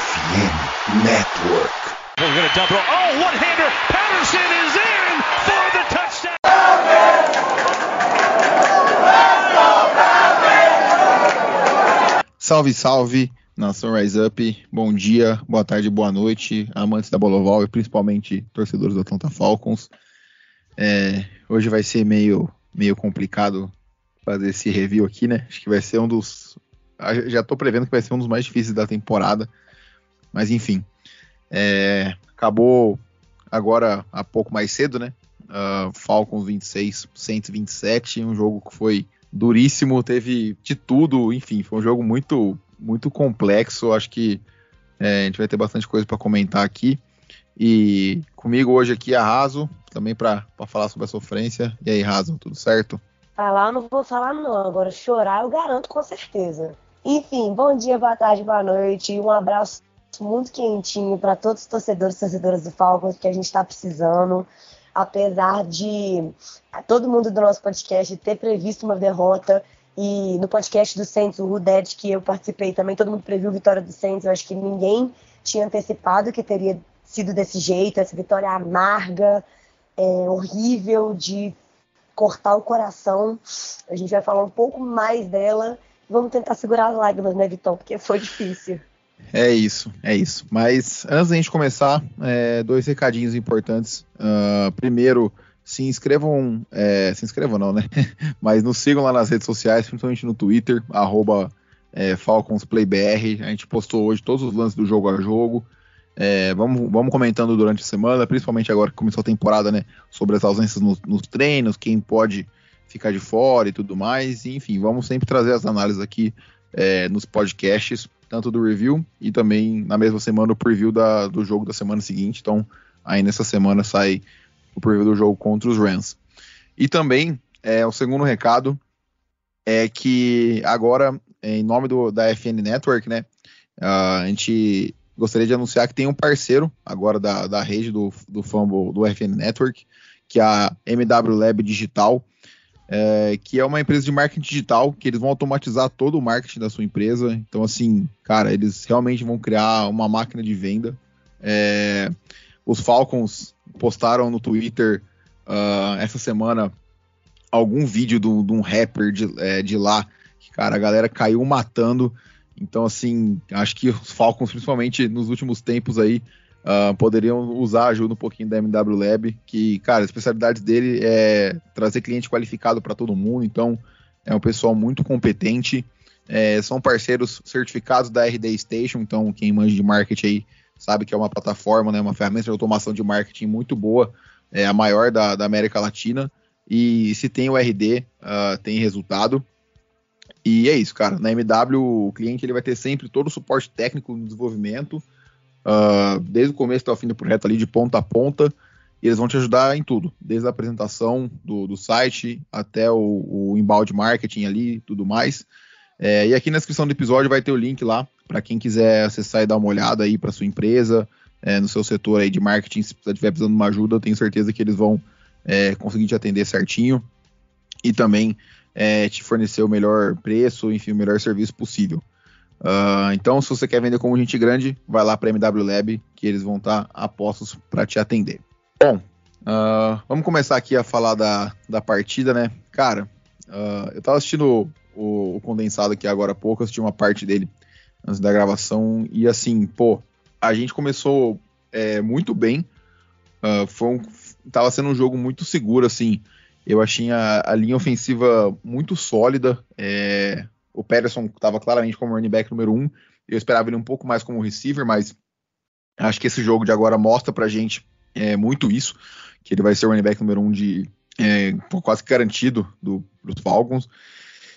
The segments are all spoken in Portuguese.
FM Network. We're going to double. Oh, one-hander. Patterson is in for the touchdown. Salve, salve, nação Rise Up. Bom dia, boa tarde, boa noite, amantes da bola oval e principalmente torcedores do Atlanta Falcons. É, hoje vai ser meio, meio complicado fazer esse review aqui, né? Acho que vai ser um dos. Já tô prevendo que vai ser um dos mais difíceis da temporada. Mas enfim. É, acabou agora há pouco mais cedo, né? Uh, Falcons 26, 127, um jogo que foi duríssimo, teve de tudo, enfim, foi um jogo muito, muito complexo. Acho que é, a gente vai ter bastante coisa para comentar aqui. E comigo hoje aqui é a Raso, também para falar sobre a sofrência. E aí, Raso, tudo certo? Falar eu não vou falar não, agora chorar eu garanto com certeza. Enfim, bom dia, boa tarde, boa noite. Um abraço muito quentinho para todos os torcedores e torcedoras do Falcons que a gente está precisando apesar de todo mundo do nosso podcast ter previsto uma derrota e no podcast do Saints, o Rudet, que eu participei também, todo mundo previu a vitória do Saints, eu acho que ninguém tinha antecipado que teria sido desse jeito, essa vitória amarga, é, horrível, de cortar o coração. A gente vai falar um pouco mais dela. Vamos tentar segurar as lágrimas, né, Vitão? Porque foi difícil. É isso, é isso. Mas antes da gente começar, é, dois recadinhos importantes. Uh, primeiro, se inscrevam, é, se inscrevam não, né? Mas nos sigam lá nas redes sociais, principalmente no Twitter, arroba é, FalconsPlayBR. A gente postou hoje todos os lances do jogo a jogo. É, vamos, vamos comentando durante a semana, principalmente agora que começou a temporada, né? Sobre as ausências nos, nos treinos, quem pode ficar de fora e tudo mais. Enfim, vamos sempre trazer as análises aqui é, nos podcasts tanto do review e também na mesma semana o preview da, do jogo da semana seguinte. Então, aí nessa semana sai o preview do jogo contra os Rams. E também, é, o segundo recado é que agora, em nome do, da FN Network, né, a gente gostaria de anunciar que tem um parceiro agora da, da rede do, do Fumble do FN Network, que é a MW Lab Digital é, que é uma empresa de marketing digital, que eles vão automatizar todo o marketing da sua empresa. Então, assim, cara, eles realmente vão criar uma máquina de venda. É, os Falcons postaram no Twitter uh, essa semana algum vídeo de um rapper de, é, de lá, que, cara, a galera caiu matando. Então, assim, acho que os Falcons, principalmente nos últimos tempos aí, uh, poderiam usar ajuda um pouquinho da MW Lab, que, cara, a especialidade dele é trazer cliente qualificado para todo mundo, então é um pessoal muito competente, é, são parceiros certificados da RD Station, então quem manja de marketing aí sabe que é uma plataforma, né, uma ferramenta de automação de marketing muito boa, é a maior da, da América Latina, e se tem o RD, uh, ah, tem resultado. E é isso, cara. Na MW, o cliente ele vai ter sempre todo o suporte técnico no desenvolvimento, uh, desde o começo até o fim do projeto ali, de ponta a ponta, e eles vão te ajudar em tudo, desde a apresentação do, do site até o, o inbound marketing ali tudo mais. É, e aqui na descrição do episódio vai ter o link lá para quem quiser acessar e dar uma olhada aí para sua empresa, é, no seu setor aí de marketing, se estiver precisando de uma ajuda, eu tenho certeza que eles vão é, conseguir te atender certinho e também é, te fornecer o melhor preço, enfim, o melhor serviço possível. Uh, então, se você quer vender como gente grande, vai lá para MW Lab, que eles vão estar tá apostos para te atender. Bom, uh, vamos começar aqui a falar da, da partida, né? Cara, uh, eu estava assistindo o, o, condensado aqui agora há pouco, assisti uma parte dele antes da gravação, e assim, pô, a gente começou é, muito bem, foi um, tava sendo um jogo muito seguro, assim, eu achei a, a linha ofensiva muito sólida, é, o Pederson estava claramente como running back número um. Eu esperava ele um pouco mais como receiver, mas acho que esse jogo de agora mostra pra gente é, muito isso, que ele vai ser o running back número um de é, quase garantido do, dos Falcons.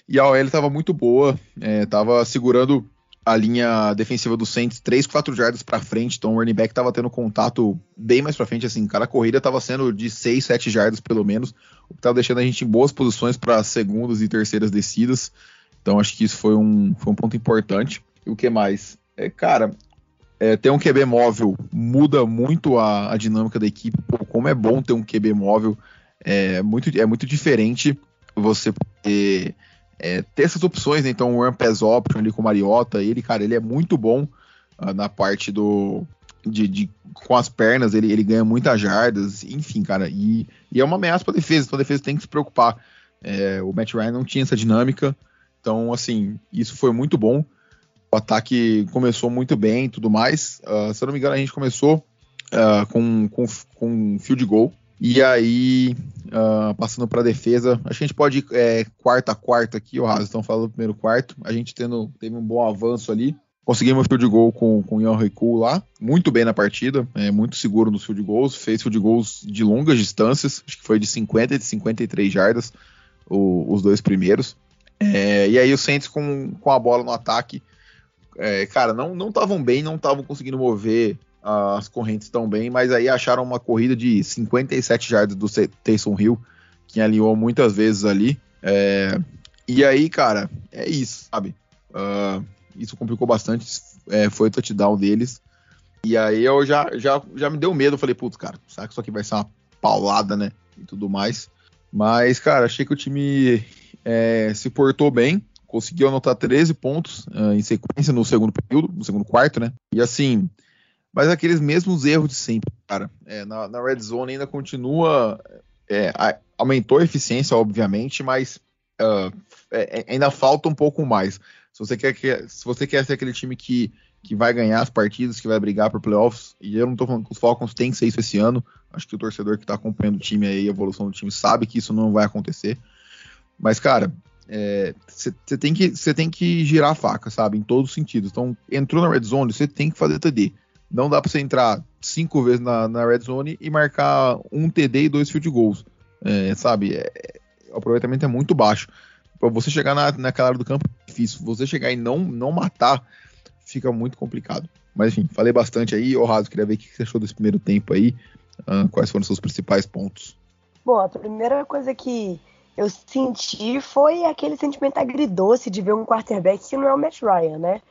E a OL estava muito boa, estava segurando a linha defensiva do Saints 3, 4 jardas para frente, então o running back estava tendo contato bem mais para frente, assim, cada corrida estava sendo de 6, 7 jardas pelo menos, o que estava deixando a gente em boas posições para segundas e terceiras descidas. Então acho que isso foi um, foi um ponto importante. E o que mais? É, cara, é, ter um QB móvel muda muito a, a dinâmica da equipe. Pô, como é bom ter um QB móvel, é muito, é muito diferente você é, ter essas opções, né? Então o Run Pass Option ali com o Mariota, ele, cara, ele é muito bom. uh, na parte do. De, de, com as pernas, ele, ele ganha muitas jardas, enfim, cara. E, e é uma ameaça para defesa, então a defesa tem que se preocupar. É, o Matt Ryan não tinha essa dinâmica, então, assim, isso foi muito bom. O ataque começou muito bem e tudo mais. Uh, se eu não me engano, a gente começou uh, com, com, com field goal. E aí, uh, passando para a defesa, acho que a gente pode ir é, quarta a quarta aqui, o Raso, estão falando do primeiro quarto. A gente tendo, teve um bom avanço ali. Conseguimos field goal com, com o Ian Recu lá, muito bem na partida, é, muito seguro nos field goals, fez field goals de longas distâncias, acho que foi de 50 e de 53 jardas, o, os dois primeiros. É, e aí o Saints com, com a bola no ataque, é, cara, não estavam bem, não estavam conseguindo mover as correntes tão bem, mas aí acharam uma corrida de 57 jardas do Taysom Hill, que alinhou muitas vezes ali. É, e aí, cara, é isso, sabe? Uh, isso complicou bastante. É, foi o touchdown deles. E aí eu já, já, já me deu medo. falei, putz, cara, será que isso aqui vai ser uma paulada, né? E tudo mais. Mas, cara, achei que o time é, se portou bem. Conseguiu anotar 13 pontos uh, em sequência no segundo período, no segundo quarto, né? E assim, mas aqueles mesmos erros de sempre, cara. É, na, na, red zone ainda continua. É, a, aumentou a eficiência, obviamente, mas uh, ainda falta um pouco mais. Se você quer, que, se você quer ser aquele time que, que vai ganhar as partidas, que vai brigar por playoffs, e eu não tô falando que os Falcons têm que ser isso esse ano. Acho que o torcedor que tá acompanhando o time aí, a evolução do time, sabe que isso não vai acontecer. Mas, cara, você é, tem, que, tem que girar a faca, sabe? Em todos os sentidos. Então, entrou na red zone, você tem que fazer TD. Não dá para você entrar cinco vezes na, na, red zone e marcar um TD e dois field goals. É, sabe? É, o aproveitamento é muito baixo. Para você chegar na, naquela área do campo é difícil. Você chegar e não, não matar, fica muito complicado. Mas enfim, falei bastante aí. Ô Raso, queria ver o que você achou desse primeiro tempo aí. Uh, quais foram os seus principais pontos? Bom, a primeira coisa que eu senti foi aquele sentimento agridoce de ver um quarterback que não é o Matt Ryan, né?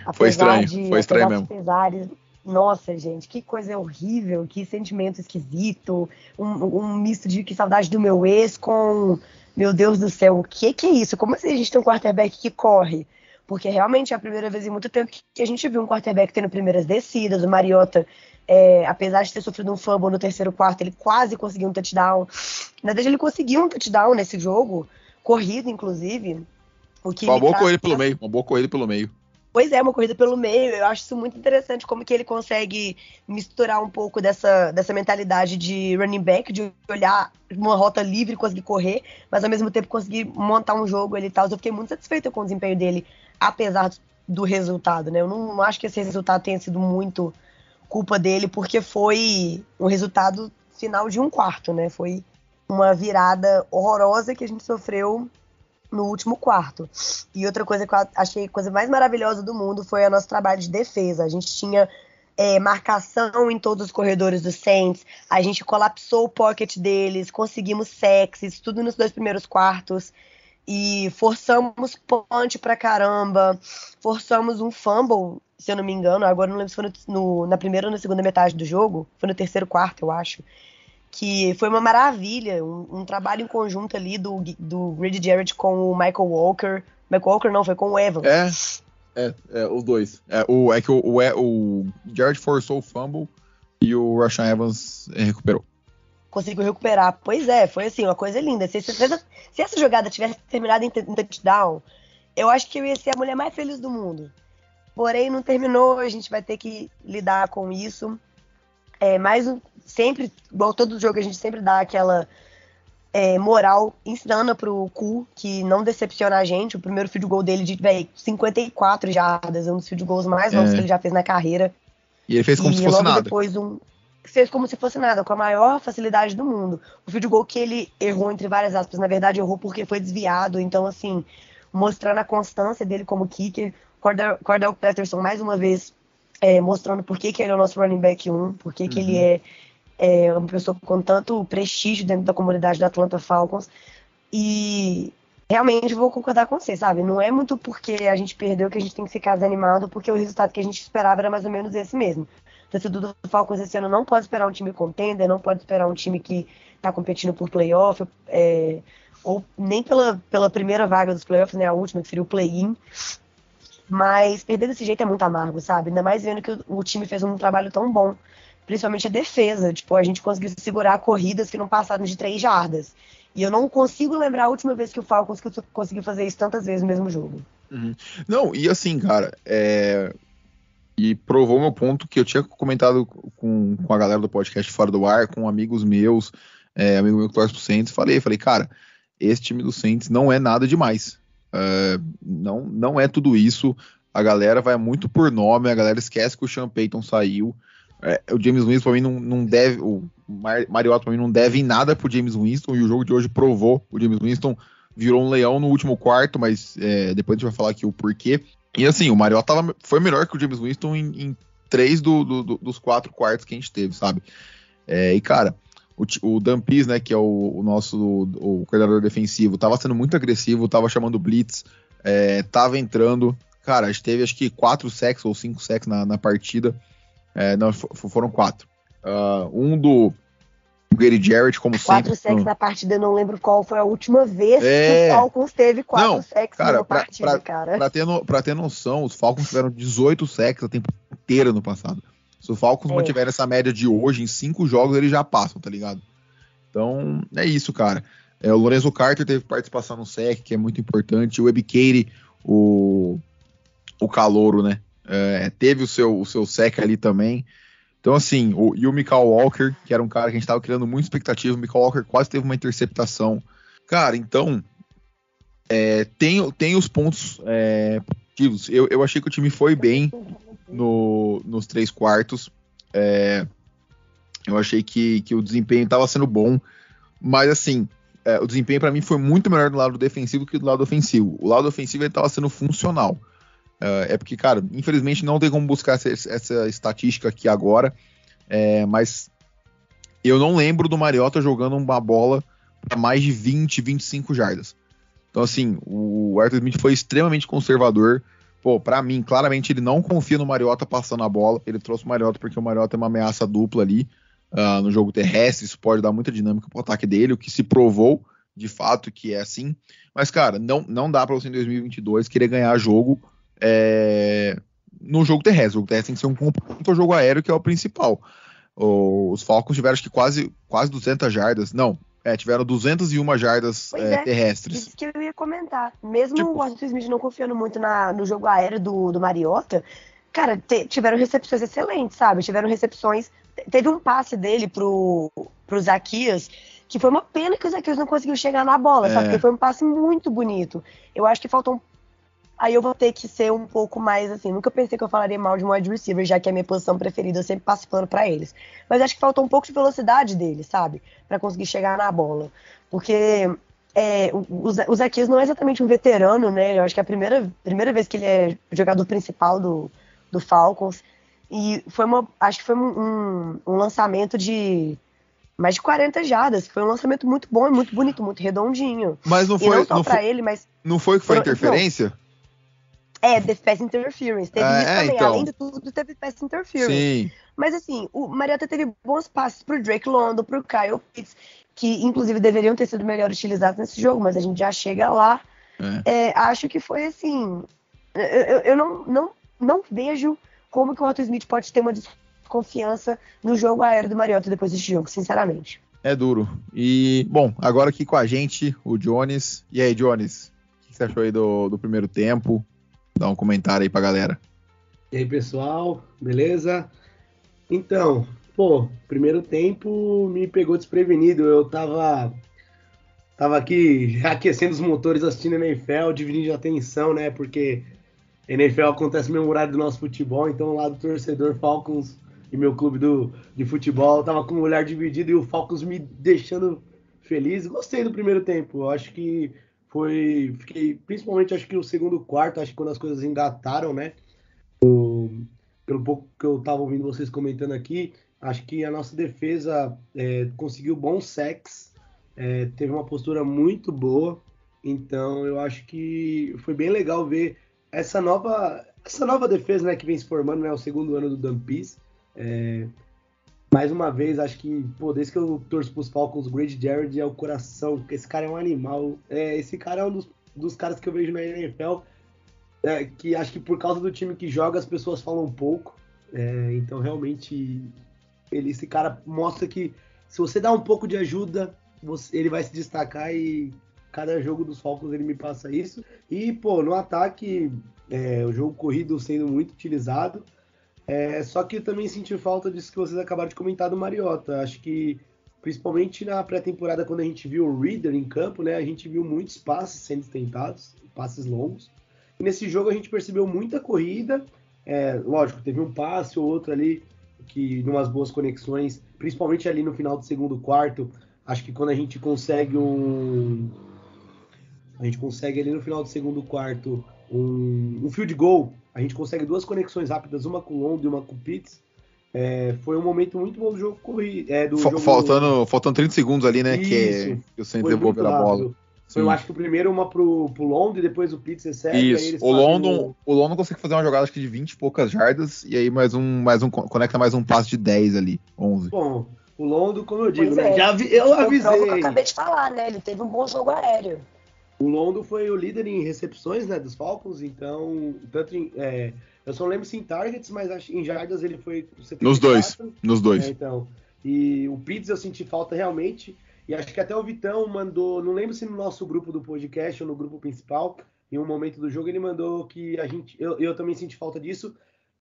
Apesar foi estranho, de, foi estranho mesmo. Pesares, nossa, gente, que coisa horrível, que sentimento esquisito, um, um, misto de que saudade do meu ex com, meu Deus do céu, o que que é isso? Como assim a gente tem um quarterback que corre? Porque realmente é a primeira vez em muito tempo que a gente viu um quarterback tendo primeiras descidas, o Mariota, é, apesar de ter sofrido um fumble no terceiro quarto, ele quase conseguiu um touchdown. Na verdade, ele conseguiu um touchdown nesse jogo, corrido, inclusive. O que uma boa corrida pelo meio, uma boa corrida pelo meio. Pois é, uma corrida pelo meio. Eu acho isso muito interessante, como que ele consegue misturar um pouco dessa, dessa mentalidade de running back, de olhar uma rota livre, conseguir correr, mas ao mesmo tempo conseguir montar um jogo ele e tal. Eu fiquei muito satisfeito com o desempenho dele, apesar do resultado, né? Eu não acho que esse resultado tenha sido muito culpa dele, porque foi um resultado final de um quarto, né? Foi uma virada horrorosa que a gente sofreu no último quarto. E outra coisa que eu achei coisa mais maravilhosa do mundo foi o nosso trabalho de defesa. A gente tinha é, marcação em todos os corredores do Saints, a gente colapsou o pocket deles, conseguimos sexes, tudo nos dois primeiros quartos. E forçamos punch pra caramba, forçamos um fumble, se eu não me engano, agora não lembro se foi no, no, na primeira ou na segunda metade do jogo, foi no terceiro quarto, eu acho que foi uma maravilha, um, um, trabalho em conjunto ali do, do Grady Jarrett com o Michael Walker. Michael Walker não, foi com o Evans. É, é, é os dois. É, o, é que o, o, o Jarrett forçou o fumble e o Rashan Evans recuperou. Conseguiu recuperar. Pois é, foi assim, uma coisa linda. Se, se, se essa jogada tivesse terminado em, em touchdown, eu acho que eu ia ser a mulher mais feliz do mundo. Porém, não terminou, a gente vai ter que lidar com isso. É, mais um, sempre, igual todo jogo, a gente sempre dá aquela é, moral insana pro Cu, que não decepciona a gente. O primeiro field goal dele de véio, 54 jardas, um dos field goals mais longos é. que ele já fez na carreira. E ele fez como e se fosse nada. depois um fez como se fosse nada, com a maior facilidade do mundo. O field goal que ele errou entre várias aspas, na verdade errou porque foi desviado, então assim, mostrando a constância dele como kicker. Cordell, Cordell Patterson mais uma vez é, mostrando por que, que ele é o nosso running back 1, por que, uhum. que ele uhum. é é uma pessoa com tanto prestígio dentro da comunidade da Atlanta Falcons. E realmente vou concordar com você, sabe? Não é muito porque a gente perdeu que a gente tem que ficar desanimado, porque o resultado que a gente esperava era mais ou menos esse mesmo. Torcedor do Falcons esse ano não pode esperar um time contender, não pode esperar um time que está competindo por playoff, é, ou nem pela, pela primeira vaga dos playoffs, né? A última, que seria o play-in. Mas perder desse jeito é muito amargo, sabe? Ainda mais vendo que o, o time fez um trabalho tão bom. Principalmente a defesa. Tipo, a gente conseguiu segurar corridas que não passaram de três jardas. E eu não consigo lembrar a última vez que o Falcons conseguiu fazer isso tantas vezes no mesmo jogo. Uhum. Não, e assim, cara, é... e provou meu ponto que eu tinha comentado com, com a galera do podcast Fora do Ar, com amigos meus, é, amigo meu que torce pro Saints, falei, falei, cara, esse time do Saints não é nada demais. É, não, não é tudo isso. A galera vai muito por nome, a galera esquece que o Sean Payton saiu. É, o James Winston pra mim não, não deve. O Mariota pra mim não deve em nada pro James Winston. E o jogo de hoje provou. O James Winston virou um leão no último quarto, mas é, depois a gente vai falar aqui o porquê. E assim, o Mariota tava, foi melhor que o James Winston em, em três do, do, dos quatro quartos que a gente teve, sabe? É, e cara, o, o Dampis, né, que é o, o nosso o, o coordenador defensivo, tava sendo muito agressivo, tava chamando blitz, é, tava entrando. Cara, a gente teve acho que quatro sacks ou cinco sacks na, na partida. É, não, foram quatro. Uh, um do Gary Jarrett, como quatro sempre. Quatro sacks na partida, eu não lembro qual foi a última vez é... que o Falcons teve quatro não, sacks cara, numa partida, pra, cara. Pra ter, no, pra ter noção, os Falcons tiveram 18 sacks a tempo inteira no passado. Se o Falcons é. mantiver essa média de hoje, em cinco jogos eles já passam, tá ligado? Então, é isso, cara. É, o Lorenzo Carter teve participação no SEC, que é muito importante. O Ebikeire, o, o Calouro, né? é, teve o seu, o seu sec ali também. Então, assim, o, e o Michael Walker, que era um cara que a gente estava criando muita expectativa, o Michael Walker quase teve uma interceptação. Cara, então, é, tem, tem os pontos é, positivos. Eu, eu achei que o time foi bem no, nos três quartos. É, eu achei que, que o desempenho estava sendo bom, mas assim, é, o desempenho para mim foi muito melhor do lado defensivo que do lado ofensivo. O lado ofensivo estava sendo funcional. Uh, é porque, cara, infelizmente não tem como buscar essa, essa estatística aqui agora, é, mas eu não lembro do Mariota jogando uma bola para mais de 20, 25 jardas. Então, assim, o Arthur Smith foi extremamente conservador. Pô, para mim, claramente ele não confia no Mariota passando a bola. Ele trouxe o Mariota porque o Mariota é uma ameaça dupla ali uh, no jogo terrestre. Isso pode dar muita dinâmica pro ataque dele, o que se provou de fato que é assim. Mas, cara, não, não dá para você em 2022 querer ganhar jogo é, no jogo terrestre. O jogo terrestre tem que ser um complemento ao jogo aéreo, que é o principal. O, os Falcons tiveram acho que quase, quase 200 jardas. Não, é, tiveram 201 jardas é, é, terrestres. Isso que eu ia comentar. Mesmo tipo, o Washington Smith não confiando muito na, no jogo aéreo do, do Mariota, cara, te, tiveram recepções excelentes, sabe? Tiveram recepções. Teve um passe dele pro, pro Zaquias, que foi uma pena que o Zaquias não conseguiu chegar na bola, é. sabe? Porque foi um passe muito bonito. Eu acho que faltou um aí eu vou ter que ser um pouco mais assim. Nunca pensei que eu falaria mal de um wide receiver, já que é a minha posição preferida, eu sempre passo pano para eles. Mas acho que faltou um pouco de velocidade dele, sabe? para conseguir chegar na bola. Porque é, o, o Zaquias não é exatamente um veterano, né? Eu acho que é a primeira, primeira vez que ele é jogador principal do, do Falcons. E foi uma. Acho que foi um, um, um lançamento de mais de 40 jardas. Foi um lançamento muito bom e muito bonito, muito redondinho. Mas não foi. E não só não pra foi, ele, mas. Não foi que foi interferência? Não. É, teve pass interference. Teve é, isso também. Então. Além de tudo, teve pass interference. Sim. Mas assim, o Mariota teve bons passes pro Drake London, pro Kyle Pitts, que inclusive deveriam ter sido melhor utilizados nesse jogo, mas a gente já chega lá. É. É, acho que foi assim. Eu, eu, eu, não, não, não vejo como que o Otto Smith pode ter uma desconfiança no jogo aéreo do Mariota depois desse jogo, sinceramente. É duro. E, bom, agora aqui com a gente, o Jones. E aí, Jones? O que você achou aí do, do primeiro tempo? Dá um comentário aí pra galera. E aí, pessoal, beleza? Então, pô, primeiro tempo me pegou desprevenido. Eu tava tava aqui aquecendo os motores assistindo NFL, dividindo a atenção, né? Porque NFL acontece no mesmo horário do nosso futebol, então lá do torcedor Falcons e meu clube do, de futebol tava com o olhar dividido e o Falcons me deixando feliz. Gostei do primeiro tempo. Eu acho que foi. Fiquei, principalmente acho que o segundo quarto, acho que quando as coisas engataram, né? O, pelo pouco que eu tava ouvindo vocês comentando aqui, acho que a nossa defesa é, conseguiu bons sacks, é, teve uma postura muito boa. Então eu acho que foi bem legal ver essa nova, essa nova defesa né, que vem se formando, né? O segundo ano do Dampis. É, mais uma vez, acho que, pô, desde que eu torço pros Falcons, o Grady Jared é o coração, esse cara é um animal. É, esse cara é um dos, dos caras que eu vejo na NFL é, que acho que por causa do time que joga as pessoas falam pouco. É, então realmente ele, esse cara mostra que se você dá um pouco de ajuda, você, ele vai se destacar e cada jogo dos Falcons ele me passa isso. E pô, no ataque, é, o jogo corrido sendo muito utilizado. É, só que eu também senti falta disso que vocês acabaram de comentar do Mariota. Acho que principalmente na pré-temporada, quando a gente viu o Reader em campo, né, a gente viu muitos passes sendo tentados, passes longos. E nesse jogo a gente percebeu muita corrida. É, lógico, teve um passe ou outro ali que numas boas conexões, principalmente ali no final do segundo quarto. Acho que quando a gente consegue um. A gente consegue ali no final do segundo quarto um, um field goal, a gente consegue duas conexões rápidas, uma com o Londo e uma com o Pitts. É, foi um momento muito bom do jogo corrido. É, do jogo... Faltando, faltando 30 segundos ali, né? Isso, que, que o Saints devolveu a bola. Foi, eu acho que o primeiro uma pro, pro London e depois o Pitts recebe. Isso. o London, o... o London consegue fazer uma jogada acho que de 20 e poucas jardas e aí mais um, mais um conecta mais um passe de 10 ali, 11. Bom, o London, como eu digo, né? É. Já vi, eu avisei. Eu acabei de falar, né? Ele teve um bom jogo aéreo. O London foi o líder em recepções, né, dos Falcons, então tanto em, é, eu só lembro se em targets, mas em jardas ele foi 74. Nos dois, nos dois. É, então, e o Pitts eu senti falta realmente. E acho que até o Vitão mandou, não lembro se no nosso grupo do podcast ou no grupo principal, em um momento do jogo, ele mandou que a gente. Eu, eu também senti falta disso.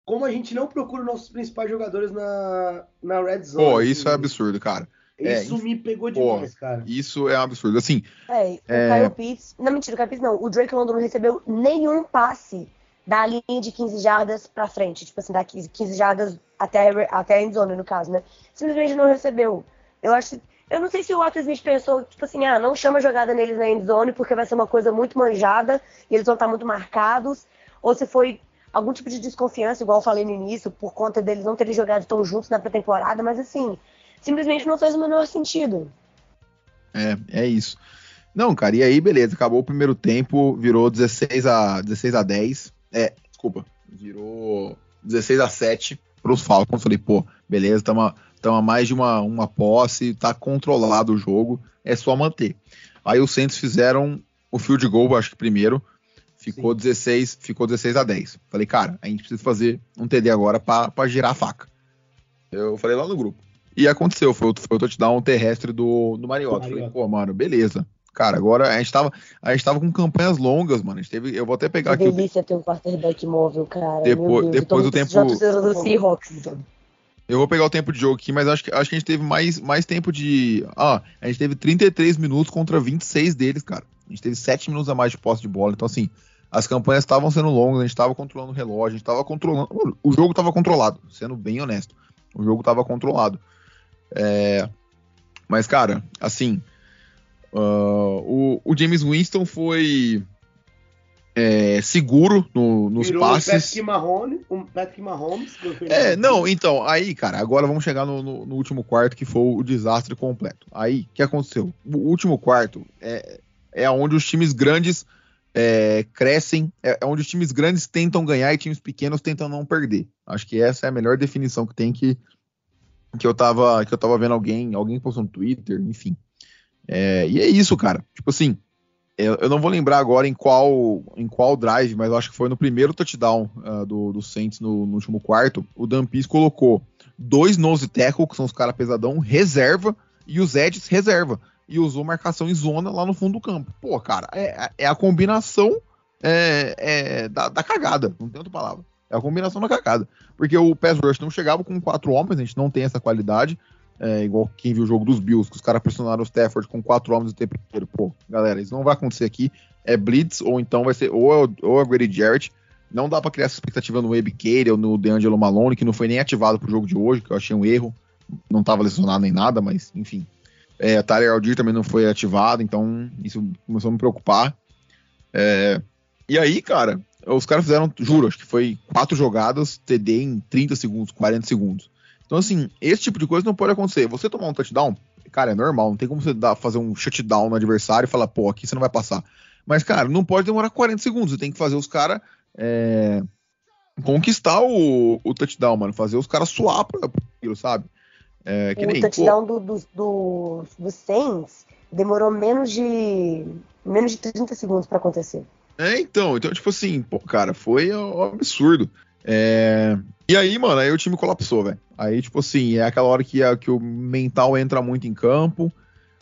Como a gente não procura nossos principais jogadores na, na Red Zone. Pô, isso assim, é absurdo, cara. Isso é, me pegou demais, pô, cara. Isso é um absurdo. Assim. É, o é... Kyle Pitts. Não, mentira, o Kyle Pitts não. O Drake London não recebeu nenhum passe da linha de 15 jardas pra frente. Tipo assim, da 15, 15 jardas até, até a endzone, no caso, né? Simplesmente não recebeu. Eu acho eu não sei se o Otto Smith pensou, tipo assim, ah, não chama jogada neles na endzone porque vai ser uma coisa muito manjada e eles vão estar muito marcados, ou se foi algum tipo de desconfiança, igual eu falei no início, por conta deles não terem jogado tão juntos na pré-temporada, mas assim, simplesmente não fez o menor sentido. É, é isso. Não, cara, e aí, beleza, acabou o primeiro tempo, virou 16 a 16 a 10. É, desculpa, virou 16 a 7 pros Falcons. Falei, pô, beleza, estamos então, a mais de uma, uma posse, tá controlado o jogo, é só manter. Aí os Saints fizeram o field goal, acho que primeiro, ficou 16, ficou 16 a 10. Falei, cara, a gente precisa fazer um TD agora para girar a faca. Eu falei lá no grupo. E aconteceu, foi, foi o touchdown terrestre do, do Mariota. Falei, pô, mano, beleza. Cara, agora a gente tava, a gente tava com campanhas longas, mano. A gente teve, eu vou até pegar que aqui. delícia ter um quarterback móvel, cara. Depois, depois do tempo. Do Seahawks. Eu vou pegar o tempo de jogo aqui, mas acho que, acho que a gente teve mais, mais tempo de. Ah, a gente teve 33 minutos contra 26 deles, cara. A gente teve 7 minutos a mais de posse de bola. Então, assim, as campanhas estavam sendo longas, a gente estava controlando o relógio, a gente estava controlando. O jogo estava controlado, sendo bem honesto. O jogo estava controlado. É... Mas, cara, assim. Uh, o, o James Winston foi é, seguro no, nos Virou passes. Um Patrick Mahomes, um Patrick Mahomes. É, não, então, aí, cara, agora vamos chegar no, no, no, último quarto, que foi o desastre completo. Aí, o que aconteceu? O último quarto é, é onde os times grandes é, crescem, é, é onde os times grandes tentam ganhar e times pequenos tentam não perder. Acho que essa é a melhor definição que tem que, que eu tava que eu tava vendo alguém, alguém postou no Twitter, enfim. É, e é isso, cara. Tipo assim, eu, eu, não vou lembrar agora em qual, em qual drive, mas eu acho que foi no primeiro touchdown uh, do, do Saints no, no, último quarto. O Dampis colocou dois nose tackle, que são os caras pesadão, reserva, e os edges reserva. E usou marcação em zona lá no fundo do campo. Pô, cara, é, é a combinação é, é, da, da, cagada, não tem outra palavra. É a combinação da cagada. Porque o pass rush não chegava com quatro homens, a gente não tem essa qualidade. É, igual quem viu o jogo dos Bills, que os caras pressionaram o Stafford com quatro homens o tempo inteiro. Pô, galera, isso não vai acontecer aqui. É blitz, ou então vai ser ou, é ou é Grady Jarrett. Não dá para criar essa expectativa no Web Cade ou no DeAngelo Malone, que não foi nem ativado pro jogo de hoje, que eu achei um erro. Não tava lesionado nem nada, mas enfim. É, Tyler Aldir também não foi ativado, então isso começou a me preocupar. É, e aí, cara, os caras fizeram, juro, acho que foi quatro jogadas, TD em 30 segundos, 40 segundos. Então, assim, esse tipo de coisa não pode acontecer. Você tomar um touchdown, cara, é normal. Não tem como você dar, fazer um shutdown no adversário e falar, pô, aqui você não vai passar. Mas, cara, não pode demorar 40 segundos. Você tem que fazer os caras é, conquistar o, o, touchdown, mano. Fazer os caras suar pra aquilo, sabe? É, o nem, touchdown pô, do, do, do, do Saints demorou menos de menos de 30 segundos para acontecer. É, então, então, tipo assim, pô, cara, foi um absurdo. É... E aí, mano, aí o time colapsou, velho. Aí, tipo assim, é aquela hora que, a, que o mental entra muito em campo.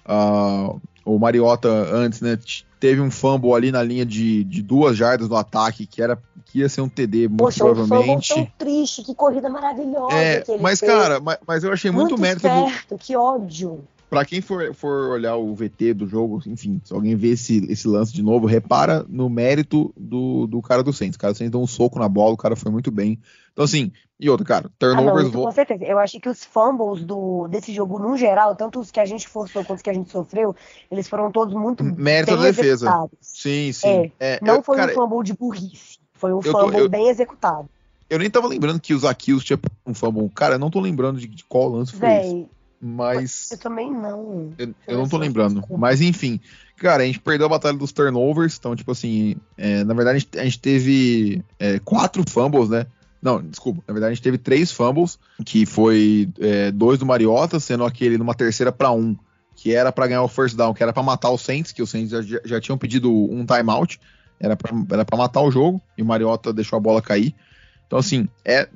Uh, o Mariota antes, né, teve um fumble ali na linha de, de duas jardas do ataque, que era que ia ser um TD, muito Poxa, provavelmente. Um tão triste, que corrida maravilhosa. É, mas, fez. cara, mas, mas, eu achei muito, muito mérito. Certo, do... que ódio. Pra quem for, for olhar o VT do jogo, enfim, se alguém ver esse, esse lance de novo, repara no mérito do, do cara do Saints. O cara do Saints deu um soco na bola, o cara foi muito bem. Então, assim, e outro, cara, turnovers... Ah, não, com certeza. Eu acho que os fumbles do, desse jogo, no geral, tanto os que a gente forçou quanto os que a gente sofreu, eles foram todos muito Mérito da defesa. Sim, sim. É, é, não eu, foi cara, um fumble de burrice. Foi um fumble tô, eu, bem executado. Eu nem tava lembrando que os Akils tinha um fumble. Cara, eu não tô lembrando de, de qual lance foi Véi, Mas. Eu também não. Eu, eu não tô lembrando. Mas enfim. Cara, a gente perdeu a batalha dos turnovers. Então, tipo assim. É, na verdade, a gente, a gente teve é, quatro fumbles, né? Não, desculpa. Na verdade, a gente teve três fumbles, que foi é, dois do Mariota, sendo aquele numa terceira para um, que era para ganhar o first down, que era para matar o Saints, que os Saints já, já tinham pedido um timeout, era para era pra matar o jogo, e o Mariota deixou a bola cair. Então, assim, é,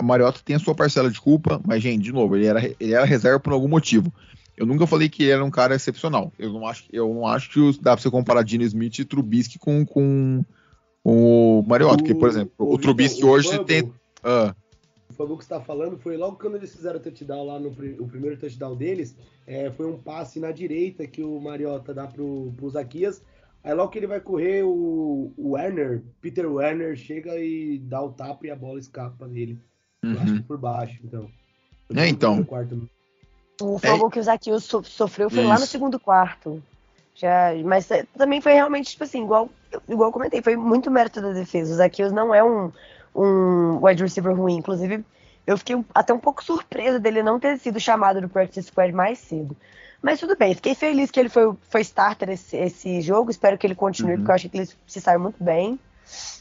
o Mariota tem a sua parcela de culpa, mas, gente, de novo, ele era, ele era reserva por algum motivo. Eu nunca falei que ele era um cara excepcional. Eu não acho, eu não acho que dá pra você comparar Dino Smith e Trubisky com, com o Mariota, porque, por exemplo, o, o Trubisky hoje Fumble, tem. Uh. O Fumble que você está falando foi logo quando eles fizeram o touchdown lá no o primeiro touchdown deles. É, foi um passe na direita que o Mariota dá pro, pro Zaquias. Aí logo que ele vai correr, o, o Werner, Peter Werner, chega e dá o tapa e a bola escapa dele. Uhum. Eu acho que por baixo, então. É, então. O fumble é. que o Zaquias sofreu foi Isso. lá no segundo quarto. Já, mas é, também foi realmente, tipo assim, igual, igual eu comentei, foi muito mérito da defesa. O Zaqueus não é um, um wide receiver ruim. Inclusive, eu fiquei até um pouco surpresa dele não ter sido chamado do practice squad mais cedo. Mas tudo bem, fiquei feliz que ele foi, foi starter esse, esse jogo. Espero que ele continue, uhum. porque eu achei que ele se saiu muito bem.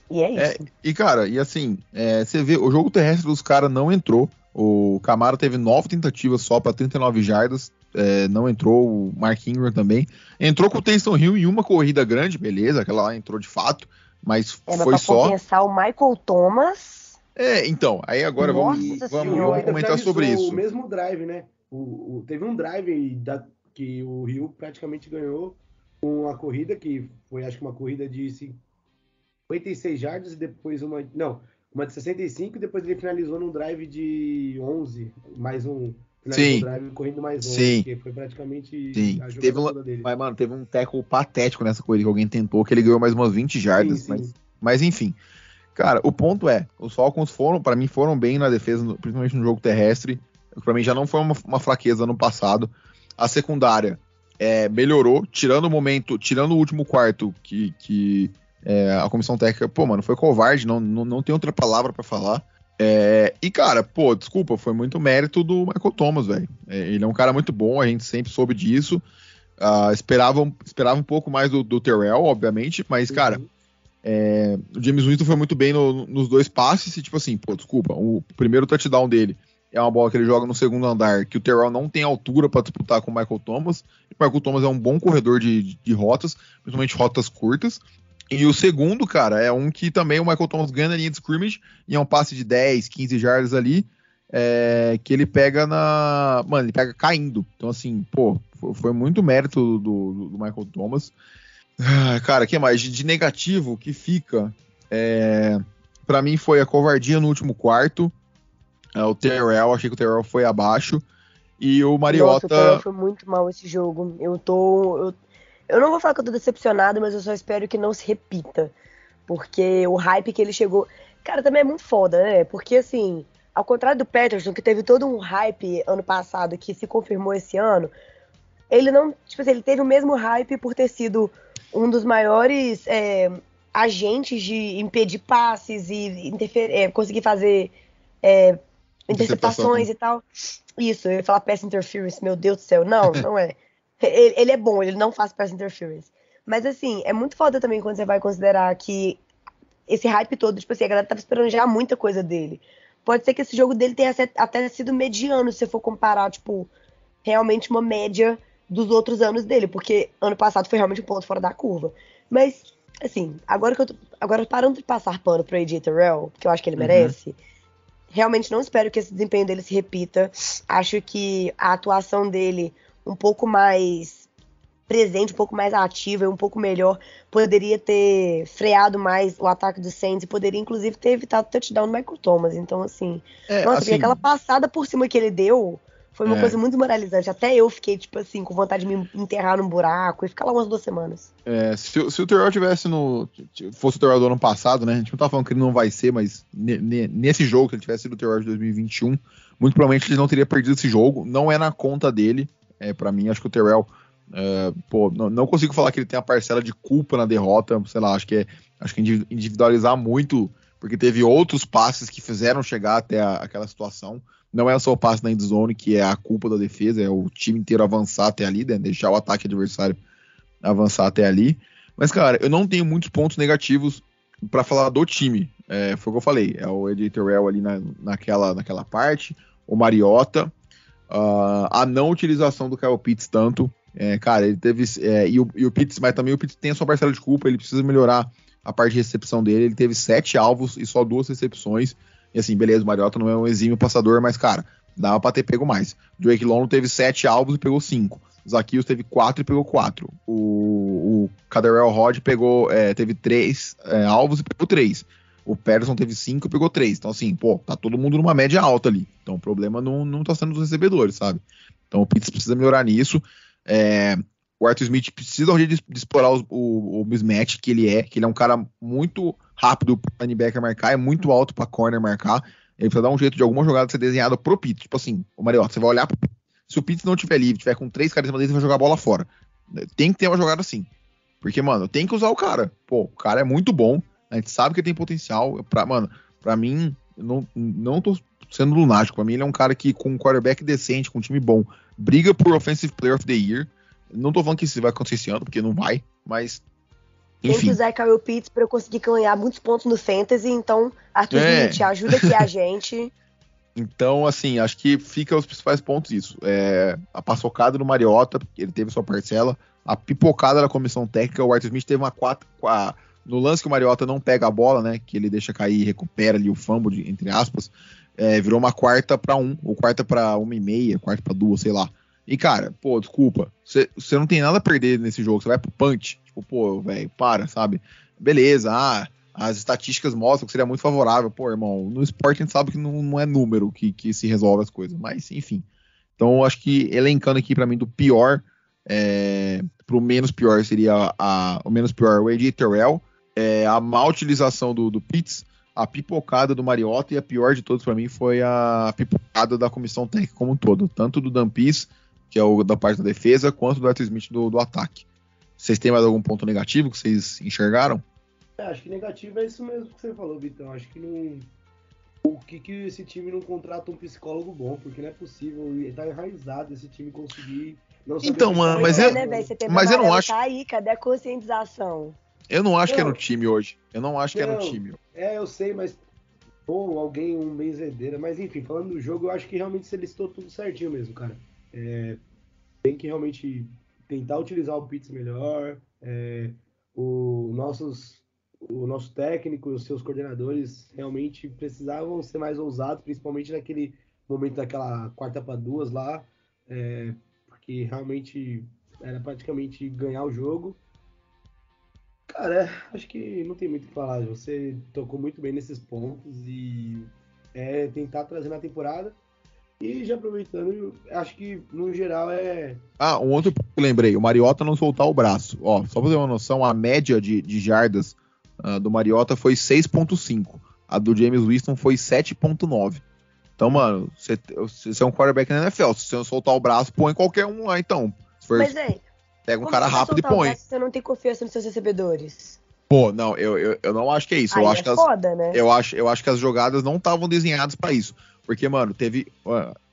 E é, é isso. É, e, cara, e assim, é, você vê, o jogo terrestre dos caras não entrou. O Camaro teve nove tentativas só para 39 jardas, é, não entrou, o Mark Ingram também. Entrou com o Taysom Hill em uma corrida grande, beleza, aquela lá entrou de fato, mas é, foi só. pensar o Michael Thomas. É, então, aí agora Nossa vamos, vamos, vamos comentar sobre isso. O mesmo drive, né? O, o, teve um drive da, que o Hill praticamente ganhou com a corrida, que foi acho que uma corrida de 56 jardas e depois uma. Não, uma de 65 e depois ele finalizou num drive de 11, mais um Sim. Drive correndo mais longe, Sim. porque foi praticamente sim. a teve um, dele. Mas, mano, teve um tackle patético nessa corrida que alguém tentou, que ele ganhou mais umas 20 jardas. Sim, mas, mas, enfim. Cara, o ponto é, os Falcons foram, para mim, foram bem na defesa, principalmente no jogo terrestre. Para mim já não foi uma, uma, fraqueza no passado. A secundária é, melhorou, tirando o momento, tirando o último quarto que, que é, a comissão técnica, pô, mano, foi covarde, não, não, não tem outra palavra para falar. É, e, cara, pô, desculpa, foi muito mérito do Michael Thomas, velho. É, ele é um cara muito bom, a gente sempre soube disso. Uh, esperava, esperava um pouco mais do, do Terrell, obviamente, mas, cara, é, o James Winston foi muito bem no, nos dois passes e, tipo assim, pô, desculpa, o primeiro touchdown dele é uma bola que ele joga no segundo andar, que o Terrell não tem altura para disputar com o Michael Thomas. o Michael Thomas é um bom corredor de, de rotas, principalmente rotas curtas. E o segundo, cara, é um que também o Michael Thomas ganha na linha de scrimmage e é um passe de 10, 15 jardas ali, é, que ele pega na. Mano, ele pega caindo. Então, assim, pô, foi muito mérito do, do Michael Thomas. Ah, cara, que mais? De, de negativo que fica. É, para mim foi a covardia no último quarto. É, o Terrell, achei que o Terrell foi abaixo. E o Mariota. Nossa, o Terrell foi muito mal esse jogo. Eu tô. Eu eu não vou falar que eu tô decepcionado, mas eu só espero que não se repita. Porque o hype que ele chegou. Cara, também é muito foda, né? Porque assim, ao contrário do Peterson, que teve todo um hype ano passado que se confirmou esse ano, ele não. Tipo assim, ele teve o mesmo hype por ter sido um dos maiores é, agentes de impedir passes e é, conseguir fazer é, interceptações e tal. Isso, eu ia falar pass interference, meu Deus do céu. Não, não é. Ele, ele, é bom, ele não faz pass interference. Mas assim, é muito foda também quando você vai considerar que esse hype todo, tipo assim, a galera tava esperando já muita coisa dele. Pode ser que esse jogo dele tenha até sido mediano, se você for comparar, tipo, realmente uma média dos outros anos dele, porque ano passado foi realmente um ponto fora da curva. Mas assim, agora que eu tô, agora parando de passar pano pro AJ Terrell, que eu acho que ele uhum. merece, realmente não espero que esse desempenho dele se repita. Acho que a atuação dele um pouco mais presente, um pouco mais ativa e um pouco melhor, poderia ter freado mais o ataque do Saints e poderia inclusive ter evitado o touchdown do Michael Thomas. Então, assim, é, nossa, assim, aquela passada por cima que ele deu foi uma é. coisa muito moralizante. Até eu fiquei, tipo assim, com vontade de me enterrar num buraco e ficar lá umas duas semanas. É, se, se o Terrell tivesse no. fosse o Terrell do ano passado, né? A gente não tá falando que ele não vai ser, mas nesse jogo, que ele tivesse sido o Terrell de 2021, muito provavelmente ele não teria perdido esse jogo. Não é na conta dele. É, para mim, acho que o Terrell. É, pô, não, não, consigo falar que ele tem a parcela de culpa na derrota. Sei lá, acho que é. Acho que individualizar muito, porque teve outros passes que fizeram chegar até a, aquela situação. Não é só o passe na endzone que é a culpa da defesa, é o time inteiro avançar até ali, né, deixar o ataque adversário avançar até ali. Mas, cara, eu não tenho muitos pontos negativos para falar do time. É, foi o que eu falei. É o Eddie Terrell ali na, naquela, naquela parte, o Mariota, uh, a não utilização do Kyle Pitts tanto. É, cara, ele teve. É, e, o, e o Pitts, mas também o Pitts tem a sua parcela de culpa, ele precisa melhorar a parte de recepção dele. Ele teve sete alvos e só duas recepções. E assim, beleza, o Mariota não é um exímio passador, mas, cara, dava pra ter pego mais. Drake Long teve sete alvos e pegou cinco. Zaquios teve quatro e pegou quatro. O, o Caderell Rod pegou, é, teve três é, alvos e pegou três. O Patterson teve cinco e pegou três. Então, assim, pô, tá todo mundo numa média alta ali. Então, o problema não, não tá sendo dos recebedores, sabe? Então, o Pitts precisa melhorar nisso. É, o Arthur Smith precisa de, de explorar o, o, o, mismatch que ele é, que ele é um cara muito rápido para linebacker marcar, é muito alto para corner marcar. Ele precisa dar um jeito de alguma jogada ser desenhada pro Pitts. Tipo assim, o Mariota, você vai olhar se o Pitts não tiver livre, tiver com três caras em cima dele, você vai jogar a bola fora. Tem que ter uma jogada assim. Porque, mano, tem que usar o cara. Pô, o cara é muito bom. A gente sabe que ele tem potencial. Pra, mano, pra mim, não, não tô sendo lunático. Pra mim, ele é um cara que, com um quarterback decente, com um time bom, briga por Offensive Player of the Year. Não tô falando que isso vai acontecer esse ano, porque não vai, mas. Enfim. Tem que usar Kyle Pitts pra eu conseguir ganhar muitos pontos no Fantasy, então, Arthur é. Smith, ajuda aqui a gente. Então, assim, acho que fica os principais pontos isso. É, a paçocada no Mariota, ele teve sua parcela. A pipocada da comissão técnica, o Arthur Smith teve uma quatro. No lance que o Mariota não pega a bola, né? Que ele deixa cair e recupera ali o fumble, de, entre aspas. É, virou uma quarta para um, ou quarta para uma e meia, quarta para duas, sei lá. E, cara, pô, desculpa. Você não tem nada a perder nesse jogo. Você vai pro punch. Tipo, pô, velho, para, sabe? Beleza, ah, as estatísticas mostram que seria muito favorável. Pô, irmão, no esporte a gente sabe que não, não é número que, que se resolve as coisas, mas enfim. Então, acho que elencando aqui para mim do pior é, pro menos pior seria a, o menos pior o AJ Terrell, é, a má utilização do, do Pitts, a pipocada do Mariota e a pior de todos para mim foi a pipocada da comissão técnica como um todo, tanto do Dampis, que é o da parte da defesa, quanto do Arthur Smith do, do ataque. Vocês têm mais algum ponto negativo que vocês enxergaram? É, acho que negativo é isso mesmo que você falou, Vitão. Acho que não. O que, que esse time não contrata um psicólogo bom? Porque não é possível. E tá enraizado esse time conseguir. então, mano, mas, eu, né, mas eu não acho. Tá aí, cadê a conscientização? Eu não acho não. que é no time hoje. Eu não acho não, que é no time. É, eu sei, mas. Ou alguém, um benzedeira. Mas enfim, falando do jogo, eu acho que realmente você listou tudo certinho mesmo, cara. É, tem que realmente tentar utilizar o Pitts melhor. É, o nossos o nosso técnico e os seus coordenadores realmente precisavam ser mais ousados, principalmente naquele momento daquela quarta para duas lá, é, porque realmente era praticamente ganhar o jogo. Cara, acho que não tem muito o que falar. Você tocou muito bem nesses pontos e é tentar trazer na temporada. E já aproveitando, acho que no geral é. Ah, um outro que eu lembrei: o Mariota não soltar o braço. Ó, só pra ter uma noção, a média de, de jardas uh, do Mariota foi 6.5. A do James Winston foi 7.9. Então, mano, você, é um quarterback na NFL. Se você soltar o braço, põe qualquer um lá, então. For, Mas, é, pega um cara rápido e põe. você não tem confiança nos seus recebedores. Pô, não, eu, eu, eu não acho que é isso. Aí eu acho é que foda, as, né? eu acho, eu acho que as jogadas não estavam desenhadas para isso. Porque, mano, teve.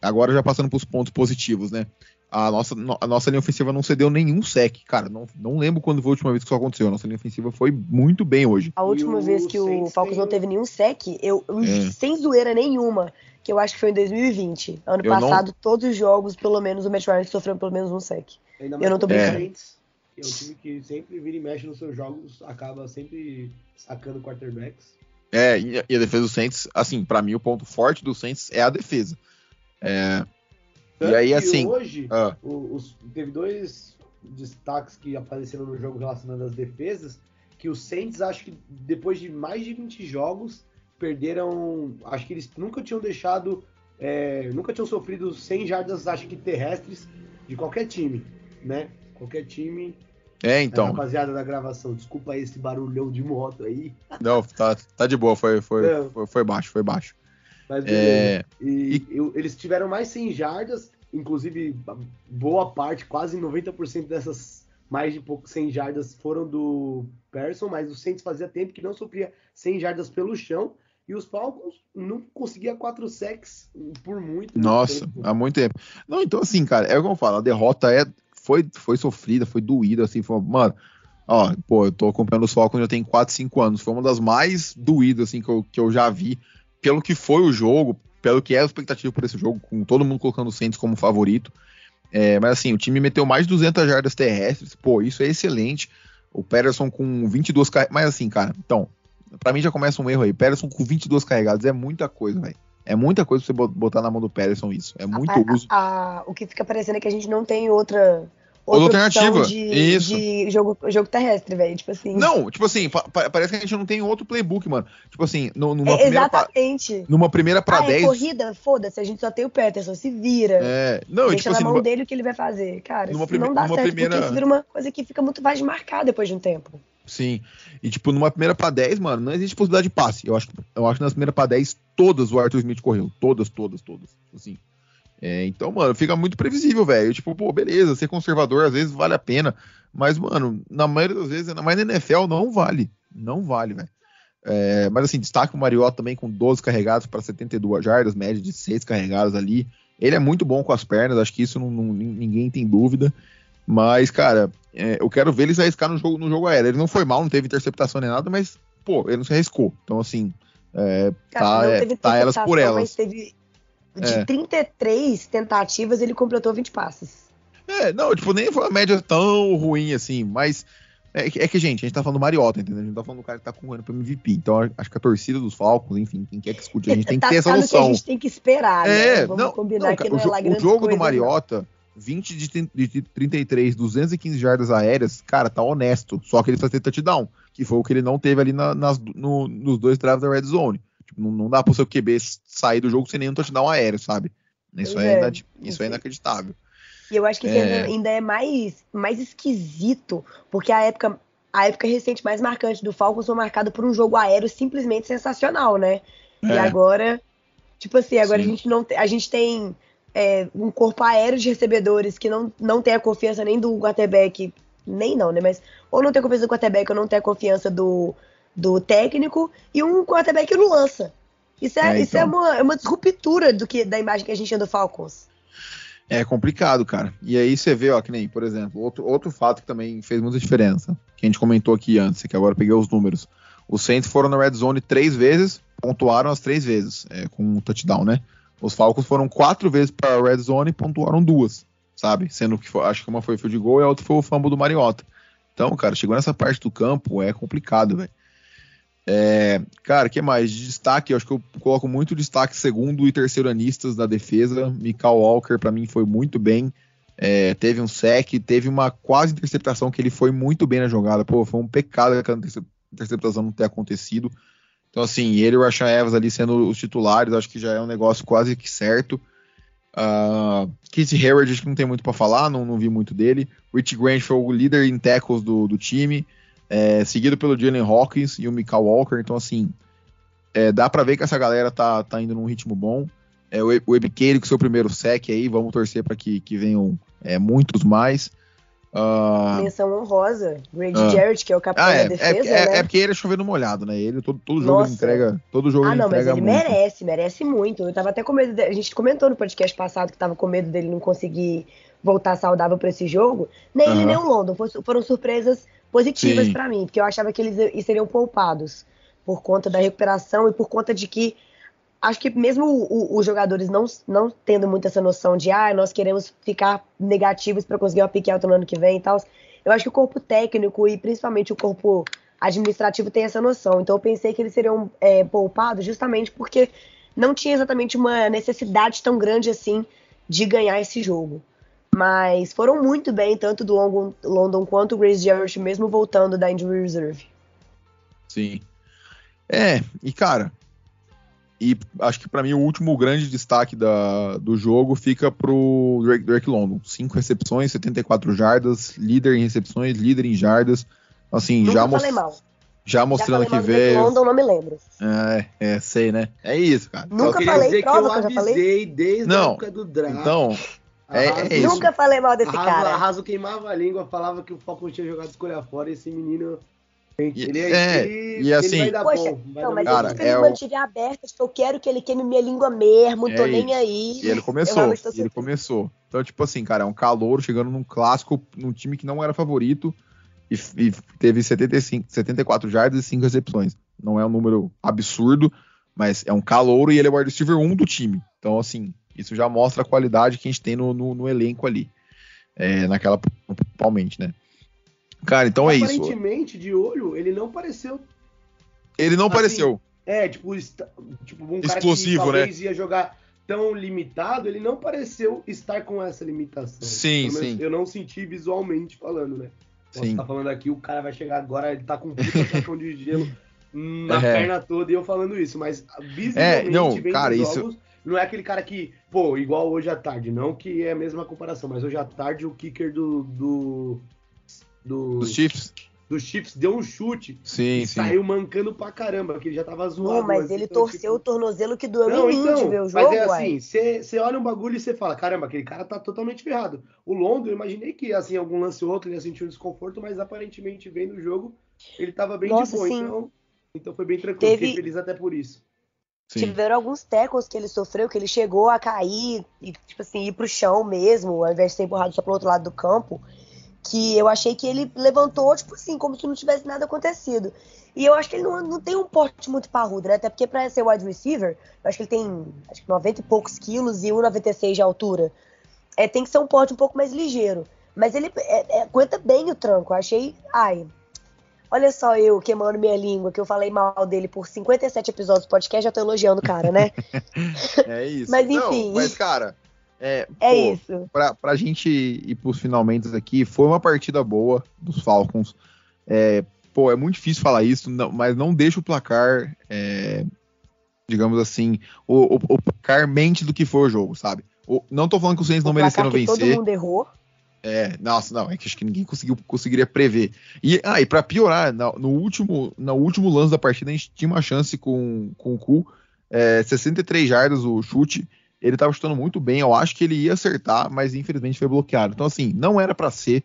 Agora já passando pros pontos positivos, né? a nossa, a nossa linha ofensiva não cedeu nenhum sec. Cara, não, não lembro quando foi a última vez que isso aconteceu. A nossa linha ofensiva foi muito bem hoje. A última vez que o Falcons não teve nenhum sec, eu, é. sem zoeira nenhuma, que eu acho que foi em 2020. Ano eu passado, não... todos os jogos, pelo menos, o Matt Ryan sofreu pelo menos um sec. eu não tô brincando. É. é um time que sempre vira e mexe nos seus jogos, acaba sempre sacando quarterbacks. É, e a defesa do Saints, assim, para mim o ponto forte do Saints é a defesa. É, e aí, assim. Hoje, ah. os, teve dois destaques que apareceram no jogo relacionando às defesas, que os Saints, acho que depois de mais de 20 jogos, perderam. Acho que eles nunca tinham deixado. É, nunca tinham sofrido 100 jardas, acho que terrestres, de qualquer time, né? Qualquer time é, então. É, rapaziada da gravação, desculpa esse barulhão de moto aí. Não, tá, tá de boa, foi, foi, foi, foi, baixo, foi baixo. Mas é... E, e... eles tiveram mais 100 jardas, inclusive boa parte, quase 90% dessas mais de pouco 100 jardas foram do Persson, mas o Saints fazia tempo que não sofria 100 jardas pelo chão. E os Falcons não conseguia quatro sacks por muito Nossa, tempo. há muito tempo. Não, então assim, cara, é como eu falo, a derrota é foi, foi sofrida, foi doída, assim, foi, mano, ó, pô, eu tô acompanhando os Falcons já tem 4, 5 anos, foi uma das mais doídas, assim, que eu, que eu já vi, pelo que foi o jogo, pelo que é a expectativa por esse jogo, com todo mundo colocando o Saints como favorito, é, mas assim, o time meteu mais de 200 jardas terrestres, pô, isso é excelente, o Patterson com 22 carregadas, mas assim, cara, então, para mim já começa um erro aí, Patterson com 22 carregados é muita coisa, velho. É muita coisa pra você botar na mão do Patterson isso. É muito a, uso. A, a, o que fica parecendo é que a gente não tem outra. Outra, outra alternativa. De, isso. de jogo, jogo terrestre, velho. Tipo assim. Não, tipo assim, pa parece que a gente não tem outro playbook, mano. Tipo assim, no, numa é, primeira. Exatamente. Pra, numa primeira pra ah, 10. É corrida, foda-se, a gente só tem o Patterson, se vira. É. Não, Deixa tipo na assim, mão numa... dele o que ele vai fazer. Cara, numa isso não dá certo, primeira... porque isso vira uma coisa que fica muito mais marcada depois de um tempo. Sim. E, tipo, numa primeira pra 10, mano, não existe possibilidade de passe. Eu acho, eu acho que nas primeiras pra 10, todas o Arthur Smith correu. Todas, todas, todas. Assim. É, então, mano, fica muito previsível, velho. Tipo, pô, beleza, ser conservador às vezes vale a pena. Mas, mano, na maioria das vezes, mais na NFL, não vale. Não vale, velho. É, mas assim, destaque o Mariota também com 12 carregados para 72 jardas, média de 6 carregados ali. Ele é muito bom com as pernas, acho que isso não, não, ninguém tem dúvida. Mas, cara, é, eu quero ver eles arriscar no jogo, no jogo aéreo. Ele não foi mal, não teve interceptação nem nada, mas, pô, ele não se arriscou. Então, assim, é, Cara, tá, é, tá elas por elas. Mas teve de é. 33 tentativas, ele completou 20 passes. É, não, tipo, nem foi uma média tão ruim assim, mas é, é, que, gente, a gente tá falando do Mariota, entendeu? A gente tá falando do cara que tá concorrendo pro MVP. Então, acho que a torcida dos Falcons, enfim, quem quer que escute, a gente tem que tá ter essa noção. que a gente tem que esperar, é, né? Vamos não, combinar não, que não é o, o jogo do Mariota, não. 20 de, de 33, 215 jardas aéreas, cara, tá honesto. Só que ele precisa ter touchdown, que foi o que ele não teve ali na, nas, no, nos dois drives da Red Zone. Tipo, não, não, dá pro seu QB sair do jogo sem nenhum touchdown aéreo, sabe? Isso é, é, isso é inacreditável. E eu acho que é... ainda é mais, mais esquisito, porque a época, a época recente mais marcante do Falcons foi marcada por um jogo aéreo simplesmente sensacional, né? É. E agora, tipo assim, agora a gente não a gente tem é, um corpo aéreo de recebedores que não, não tem a confiança nem do quarterback, nem não, né? Mas ou não tem a confiança do quarterback ou não tem a confiança do, do técnico e um quarterback que não lança. Isso é, é isso é então. uma, é uma disruptura do que, da imagem que a gente tinha do Falcons. É complicado, cara. E aí você vê, ó, que nem, por exemplo, outro, outro fato que também fez muita diferença, que a gente comentou aqui antes, que agora peguei os números. Os Saints foram na red zone três vezes, pontuaram as três vezes, é, com um touchdown, né? Os Falcons foram quatro vezes para a red zone e pontuaram duas, sabe? Sendo que foi, acho que uma foi field goal e a outra foi o fumble do Mariota. Então, cara, chegou nessa parte do campo, é complicado, velho. É, cara, que mais? De destaque, eu acho que eu coloco muito destaque segundo e terceiro anistas da defesa. Michael Walker, para mim, foi muito bem. É, teve um sec, teve uma quase interceptação que ele foi muito bem na jogada. Pô, foi um pecado aquela interceptação não ter acontecido. Então, assim, ele e o Rashan Evans ali sendo os titulares, acho que já é um negócio quase que certo. Uh, Keith Hayward, acho que não tem muito para falar, não, não vi muito dele. Rich Grant foi o líder em tackles do, do time, é, seguido pelo Jalen Hawkins e o Michael Walker. Então, assim, é, dá para ver que essa galera tá, tá indo num ritmo bom. É, o Ebiqueiro com seu primeiro sec aí, vamos torcer para que, que venham é, muitos mais. Uh... Menção honrosa, Grady uh... Jarrett, que é o capitão ah, é, da é defesa, é, né? é, porque ele é chovendo molhado, né? Ele todo, todo jogo ele entrega, todo jogo ah, não, mas ele muito. merece, merece muito. Eu tava até com medo, de, a gente comentou no podcast passado que tava com medo dele não conseguir voltar saudável para esse jogo. Nem ele nem o London, foram surpresas positivas para mim, porque eu achava que eles seriam poupados por conta da recuperação e por conta de que acho que mesmo os jogadores não, não tendo muito essa noção de ah, nós queremos ficar negativos para conseguir uma pique alta no ano que vem e tal, eu acho que o corpo técnico e principalmente o corpo administrativo tem essa noção. Então eu pensei que eles seriam é, poupados justamente porque não tinha exatamente uma necessidade tão grande assim de ganhar esse jogo. Mas foram muito bem, tanto do London, London quanto o Grace Jarrett, mesmo voltando da Injury Reserve. Sim. É, e cara, e acho que para mim o último grande destaque da, do jogo fica pro Drake, Drake London. Cinco recepções, 74 jardas, líder em recepções, líder em jardas. Assim, Nunca já, falei mal. já mostrando já falei que veio. London, não me lembro. É, é, sei, né? É isso, cara. Nunca que- falei, dizer que prova eu que eu já falei. avisei desde a Não, época do draft. Então, é- é isso. Nunca falei mal desse Arraso, cara. Arraso queimava a língua, falava que o Falcons tinha jogado escolha fora e esse menino. Ele, é, ele, e assim- ele vai dar Poxa, bom. Vai não, dar mas. Cara, eu é me o- mantive aberta, tipo, eu quero que ele queime minha língua mesmo, não tô É nem isso. aí. E ele começou, tô e ele começou. Então, tipo assim, cara, é um calor chegando num clássico, num time que não era favorito e, e teve 75, 74 jardas e 5 recepções. Não é um número absurdo, mas é um calor e ele é o wide receiver 1 do time. Então, assim, isso já mostra a qualidade que a gente tem no, no- no elenco ali. É, naquela, principalmente, né? Cara, então é isso. Aparentemente, de olho, ele não pareceu. Ele não assim, apareceu. É, tipo, tipo um Explosivo, cara que né? talvez ia jogar tão limitado, ele não pareceu estar com essa limitação. Sim, Pelo sim. Eu não senti visualmente falando, né? Sim. estar falando aqui, o cara vai chegar agora, ele tá com um puta de gelo na É. perna toda e eu falando isso, mas visivelmente É, não, cara, os isso- jogos, não é aquele cara que, pô, igual hoje à tarde, não que é a mesma comparação, mas hoje à tarde o kicker do do do, Dos Chiefs? dos Chiefs deu um chute Sim, e sim. saiu mancando pra caramba, que ele já tava zoado. Não, mas antes, ele então, torceu o tipo, tornozelo que doeu não, em mim então, de ver o mas jogo, é uai. assim, você olha um bagulho e você fala, caramba, aquele cara tá totalmente ferrado. O London, eu imaginei que, assim, algum lance ou outro ele ia sentir um desconforto, mas aparentemente, vendo o jogo, ele tava bem Nossa, de boa, sim. então, então foi bem tranquilo, Teve- fiquei feliz até por isso. sim. Tiveram alguns tackles que ele sofreu, que ele chegou a cair e, tipo assim, ir pro chão mesmo, ao invés de ser empurrado só pro outro lado do campo. Que eu achei que ele levantou, tipo assim, como se não tivesse nada acontecido. E eu acho que ele não, não tem um porte muito parrudo, né? Até porque pra ser wide receiver, eu acho que ele tem acho que 90 e poucos quilos e 1,96 de altura. É, tem que ser um porte um pouco mais ligeiro. Mas ele é, é, aguenta bem o tranco. Eu achei. Ai. Olha só eu queimando minha língua, que eu falei mal dele por 57 episódios do podcast, já tô elogiando o cara, né? É isso. Mas, Não, enfim. mas, cara, é, É pô, isso. Pra, pra gente ir pros finalmente aqui, foi uma partida boa dos Falcons. É, pô, é muito difícil falar isso, não- mas não deixa o placar, é, digamos assim, o, o, o placar mente do que foi o jogo, sabe? O- não tô falando que os Saints não mereceram vencer. Todo mundo errou. É, nossa, não, é que acho que ninguém conseguiu, conseguiria prever. E, ah, e pra piorar, no, no último, no último lance da partida, a gente tinha uma chance com, com o Cu, é, 63 jardas o chute, ele tava chutando muito bem, eu acho que ele ia acertar, mas infelizmente foi bloqueado. Então, assim, não era pra ser.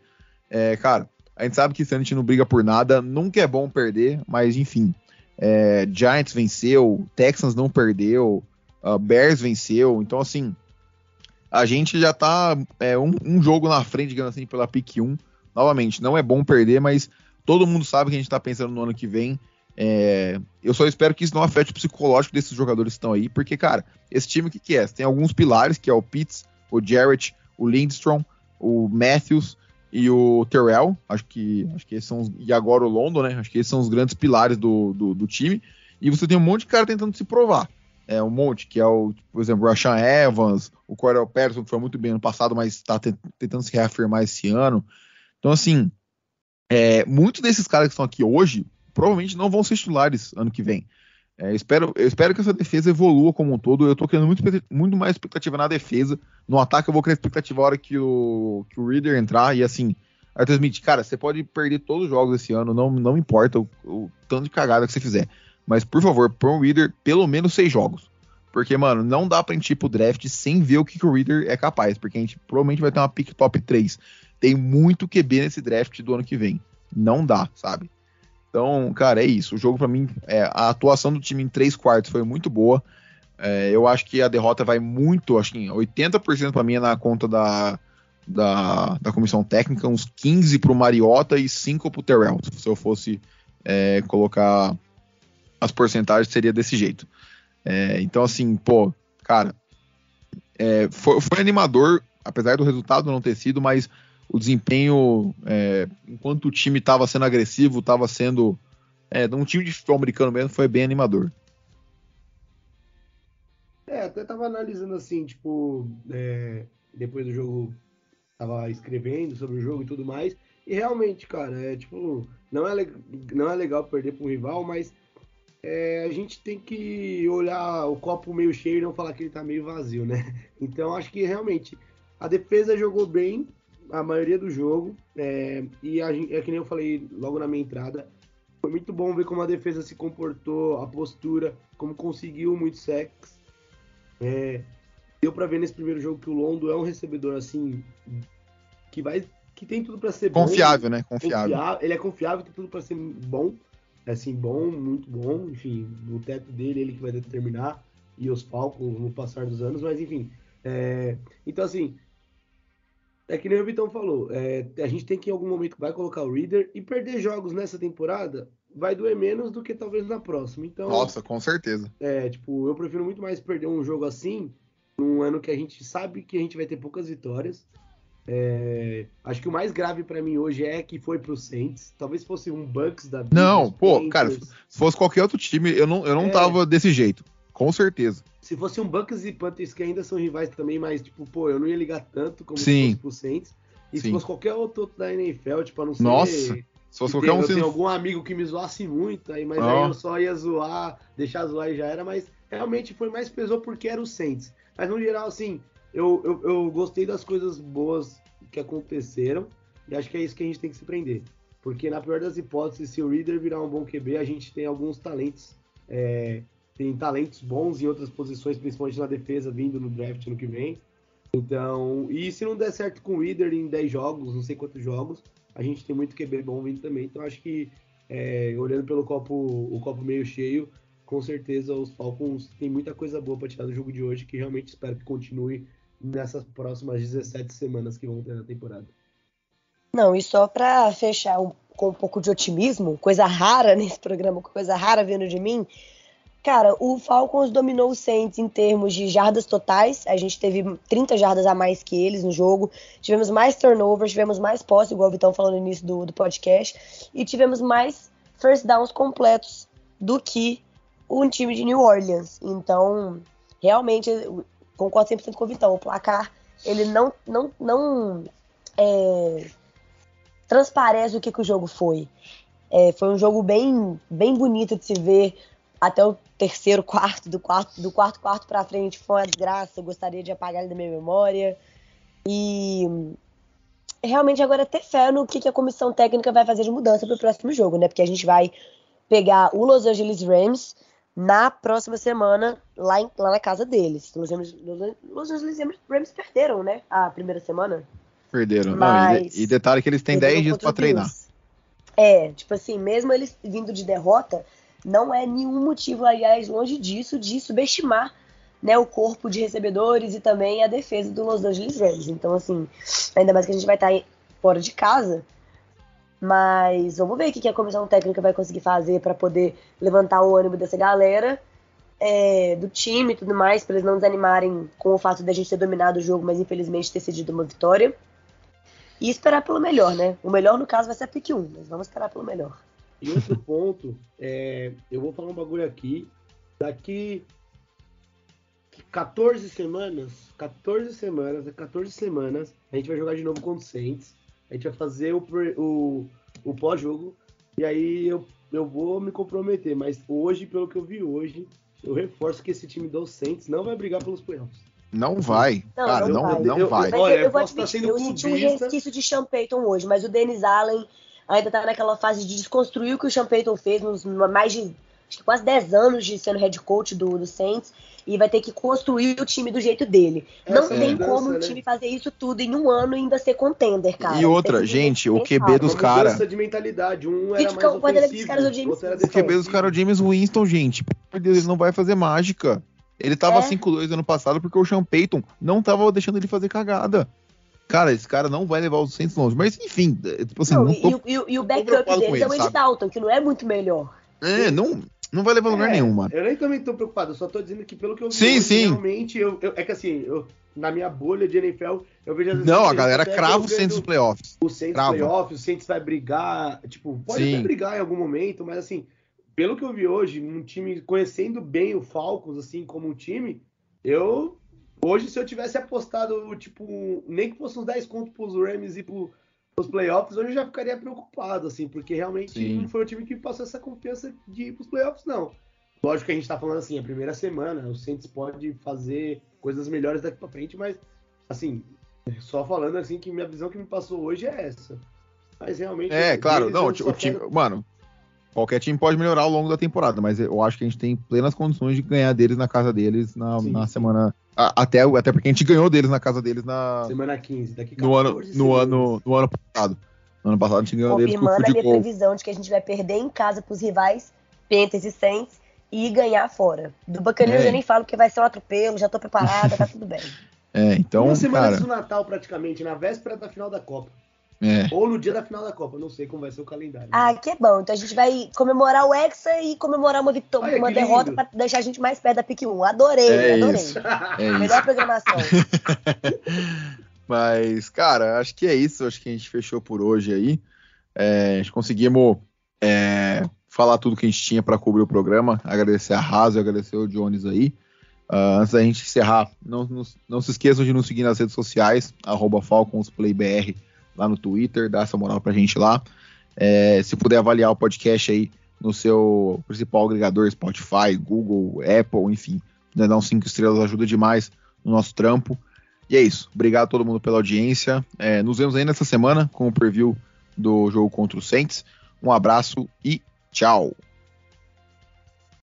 É, cara, a gente sabe que ano a gente não briga por nada, nunca é bom perder, mas enfim. é, Giants venceu, Texans não perdeu, uh, Bears venceu, então assim, a gente já tá é, um, um jogo na frente, digamos assim, pela pick 1. Novamente, não é bom perder, mas todo mundo sabe que a gente tá pensando no ano que vem. É, eu só espero que isso não afete o psicológico desses jogadores que estão aí, porque, cara, esse time o que, que é? Tem alguns pilares, que é o Pitts, o Jarrett, o Lindstrom, o Matthews e o Terrell. Acho que, acho que esses são os, e agora o London, né? Acho que esses são os grandes pilares do, do, do time. E você tem um monte de cara tentando se provar. É um monte, que é o, por exemplo, o Rashan Evans, o Cordell Patterson, que foi muito bem ano passado, mas está tentando se reafirmar esse ano. Então, assim, é, muitos desses caras que estão aqui hoje provavelmente não vão ser titulares ano que vem. É, espero, eu espero que essa defesa evolua como um todo. Eu tô criando muito, muito mais expectativa na defesa. No ataque, eu vou criar expectativa a hora que o, que o Reader entrar. E assim, Arthur Smith, cara, você pode perder todos os jogos esse ano, não, não importa o, o tanto de cagada que você fizer. Mas, por favor, põe o Reader pelo menos seis jogos. Porque, mano, não dá pra gente ir pro draft sem ver o que, que o Reader é capaz. Porque a gente provavelmente vai ter uma pick top 3. Tem muito QB nesse draft do ano que vem. Não dá, sabe? Então, cara, é isso. O jogo, para mim, é, a atuação do time em três quartos foi muito boa. É, eu acho que a derrota vai muito, acho que 80% para mim é na conta da, da, da, comissão técnica, uns 15 pro Mariota e 5 pro Terrell. Se eu fosse é, colocar as porcentagens, seria desse jeito. É, então, assim, pô, cara, é, foi, foi animador, apesar do resultado não ter sido, mas o desempenho, é, enquanto o time estava sendo agressivo, estava sendo. É, um time de futebol americano mesmo, foi bem animador. É, até tava analisando assim, tipo, é, depois do jogo, tava escrevendo sobre o jogo e tudo mais. E realmente, cara, é tipo, não é, não é legal perder para um rival, mas é, a gente tem que olhar o copo meio cheio e não falar que ele tá meio vazio, né? Então acho que realmente a defesa jogou bem a maioria do jogo. É, e a, é que nem eu falei logo na minha entrada. Foi muito bom ver como a defesa se comportou, a postura, como conseguiu muito sexo. É, deu para ver nesse primeiro jogo que o Londo é um recebedor assim que vai que tem tudo para ser confiável, bom, né? Confiável. confiável. Ele é confiável, tem tudo para ser bom, assim bom, muito bom. Enfim, o teto dele ele que vai determinar e os Falcons no passar dos anos, mas enfim. É, então assim, é que nem o Vitão falou, é, a gente tem que em algum momento vai colocar o Reader e perder jogos nessa temporada vai doer menos do que talvez na próxima. Então, Nossa, com certeza. É, tipo, eu prefiro muito mais perder um jogo assim, num ano que a gente sabe que a gente vai ter poucas vitórias. É, acho que o mais grave para mim hoje é que foi pro Saints. Talvez fosse um Bucks da Não, pô, Panthers. cara, se fosse qualquer outro time, eu não, eu não é, tava desse jeito. Com certeza. Se fosse um Bucks e Panthers que ainda são rivais também, mas tipo, pô, eu não ia ligar tanto como Sim. se fosse pro Saints. E Sim. se fosse qualquer outro da NFL, tipo, a não ser Nossa. Se fosse qualquer um. Eu tenho algum amigo que me zoasse muito, aí, mas aí eu só ia zoar, deixar zoar e já era, mas realmente foi mais pesou porque era o Saints. Mas no geral, assim, eu, eu, eu gostei das coisas boas que aconteceram e acho que é isso que a gente tem que se prender. Porque na pior das hipóteses, se o Reader virar um bom QB, a gente tem alguns talentos. É, tem talentos bons em outras posições, principalmente na defesa, vindo no draft no que vem. Então, e se não der certo com o Reader em 10 jogos, não sei quantos jogos, a gente tem muito QB bom vindo também. Então acho que é, olhando pelo copo, o copo meio cheio, com certeza os Falcons têm muita coisa boa para tirar do jogo de hoje, que realmente espero que continue nessas próximas 17 semanas que vão ter na temporada. Não, e só para fechar um, com um pouco de otimismo, coisa rara nesse programa, coisa rara vindo de mim, Cara, o Falcons dominou o Saints em termos de jardas totais. A gente teve 30 jardas a mais que eles no jogo. Tivemos mais turnovers, tivemos mais posse, igual o Vitão falou no início do, do podcast. E tivemos mais first downs completos do que um time de New Orleans. Então, realmente, concordo 100% com o Vitão. O placar, ele não, não, não é, transparece o que, que o jogo foi. É, foi um jogo bem, bem bonito de se ver até o terceiro quarto, do quarto, do quarto quarto para frente foi uma desgraça. Eu gostaria de apagar ele da minha memória. E realmente agora ter fé no que, que a comissão técnica vai fazer de mudança para o próximo jogo, né? Porque a gente vai pegar o Los Angeles Rams na próxima semana lá, em, lá na casa deles. Los Angeles, Los Angeles Rams perderam, né? A primeira semana. Perderam. Mas, Não, e, e, detalhe que eles têm 10 dias para treinar. É, tipo assim, mesmo eles vindo de derrota, não é nenhum motivo, aliás, longe disso, de subestimar né, o corpo de recebedores e também a defesa do Los Angeles Rams. Então, assim, ainda mais que a gente vai estar fora de casa. Mas vamos ver o que a comissão técnica vai conseguir fazer para poder levantar o ânimo dessa galera, é, do time e tudo mais, para eles não desanimarem com o fato de a gente ter dominado o jogo, mas infelizmente ter cedido uma vitória. E esperar pelo melhor, né? O melhor, no caso, vai ser a pick 1, mas vamos esperar pelo melhor. E outro ponto, é, eu vou falar um bagulho aqui. Daqui 14 semanas, 14 semanas, 14 semanas, a gente vai jogar de novo contra o Saints. A gente vai fazer o, o, o pós-jogo. E aí eu, eu vou me comprometer. Mas hoje, pelo que eu vi hoje, eu reforço que esse time do Saints não vai brigar pelos playoffs. Não vai, não, cara, não, não vai. Não, vai. Eu, eu, eu, vou admitir, eu senti um resquício de Sean Payton hoje, mas o Dennis Allen ainda tá naquela fase de desconstruir o que o Sean Payton fez nos mais de quase 10 anos de sendo head coach do, do Saints e vai ter que construir o time do jeito dele. Essa não é tem mudança, como né? o time fazer isso tudo em um ano e ainda ser contender, cara. E outra, gente, o QB dos caras. de mentalidade, um era mais ofensivo, caras, o, James o QB dos caras é o James Winston, gente. Meu Deus, ele não vai fazer mágica. Ele tava é. 5-2 ano passado porque o Sean Payton não tava deixando ele fazer cagada cara, esse cara não vai levar os Saints longe. Mas enfim, é, tipo assim, não, não tô, e, e, e, o backup dele é o Ed Dalton, que não é muito melhor. É, não, não vai levar é, lugar nenhum, mano. Eu nem também tô preocupado, eu só tô dizendo que pelo que eu vi, sim, sim. realmente, eu, eu, é que assim, eu, na minha bolha de NFL, eu vejo as Não, a galera crava o Saints nos playoffs. O Saints crava. playoffs, o Saints vai brigar, tipo, pode Sim. até brigar em algum momento, mas assim, pelo que eu vi hoje, um time conhecendo bem o Falcons, assim, como um time, eu. Hoje, se eu tivesse apostado, tipo, nem que fosse uns 10 contos pros Rams e pro, pros playoffs, hoje eu já ficaria preocupado, assim, porque realmente Sim. não foi o time que passou essa confiança de ir pros playoffs, não. Lógico que a gente tá falando assim, a primeira semana, o Saints pode fazer coisas melhores daqui para frente, mas assim, só falando assim que minha visão que me passou hoje é essa. Mas realmente. É, claro, não, o time, quero... mano, qualquer time pode melhorar ao longo da temporada, mas eu acho que a gente tem plenas condições de ganhar deles na casa deles na, na semana. Até, até porque a gente ganhou deles na casa deles na. Semana 15, daqui 14 no ano, no ano, no ano passado. No ano passado a gente ganhou deles com o a minha previsão de que a gente vai perder em casa pros rivais Panthers e Saints e ganhar fora. Do Buccaneers é. eu nem falo que vai ser um atropelo, já tô preparada, tá tudo bem. É, então. Uma semana cara... do Natal, praticamente, na véspera da final da Copa. É. Ou no dia da final da Copa, não sei como vai ser o calendário. Ah, que é bom. Então a gente vai comemorar o Hexa e comemorar uma vitória, uma derrota para deixar a gente mais perto da pick 1. Adorei, é adorei. Isso. É Melhor isso. programação. Mas, cara, acho que é isso. Acho que a gente fechou por hoje aí. É, a gente conseguimos é, falar tudo que a gente tinha para cobrir o programa. Agradecer a Raso, agradecer o Jones aí. Uh, antes da gente encerrar, não, não, não, se esqueçam de nos seguir nas redes sociais, FalconsPlayBR lá no Twitter, dá essa moral pra gente lá. É, se puder avaliar o podcast aí no seu principal agregador, Spotify, Google, Apple, enfim, né, dar uns 5 estrelas ajuda demais no nosso trampo. E é isso. Obrigado a todo mundo pela audiência. É, nos vemos aí nessa semana com o preview do jogo contra o Saints. Um abraço e Tchau.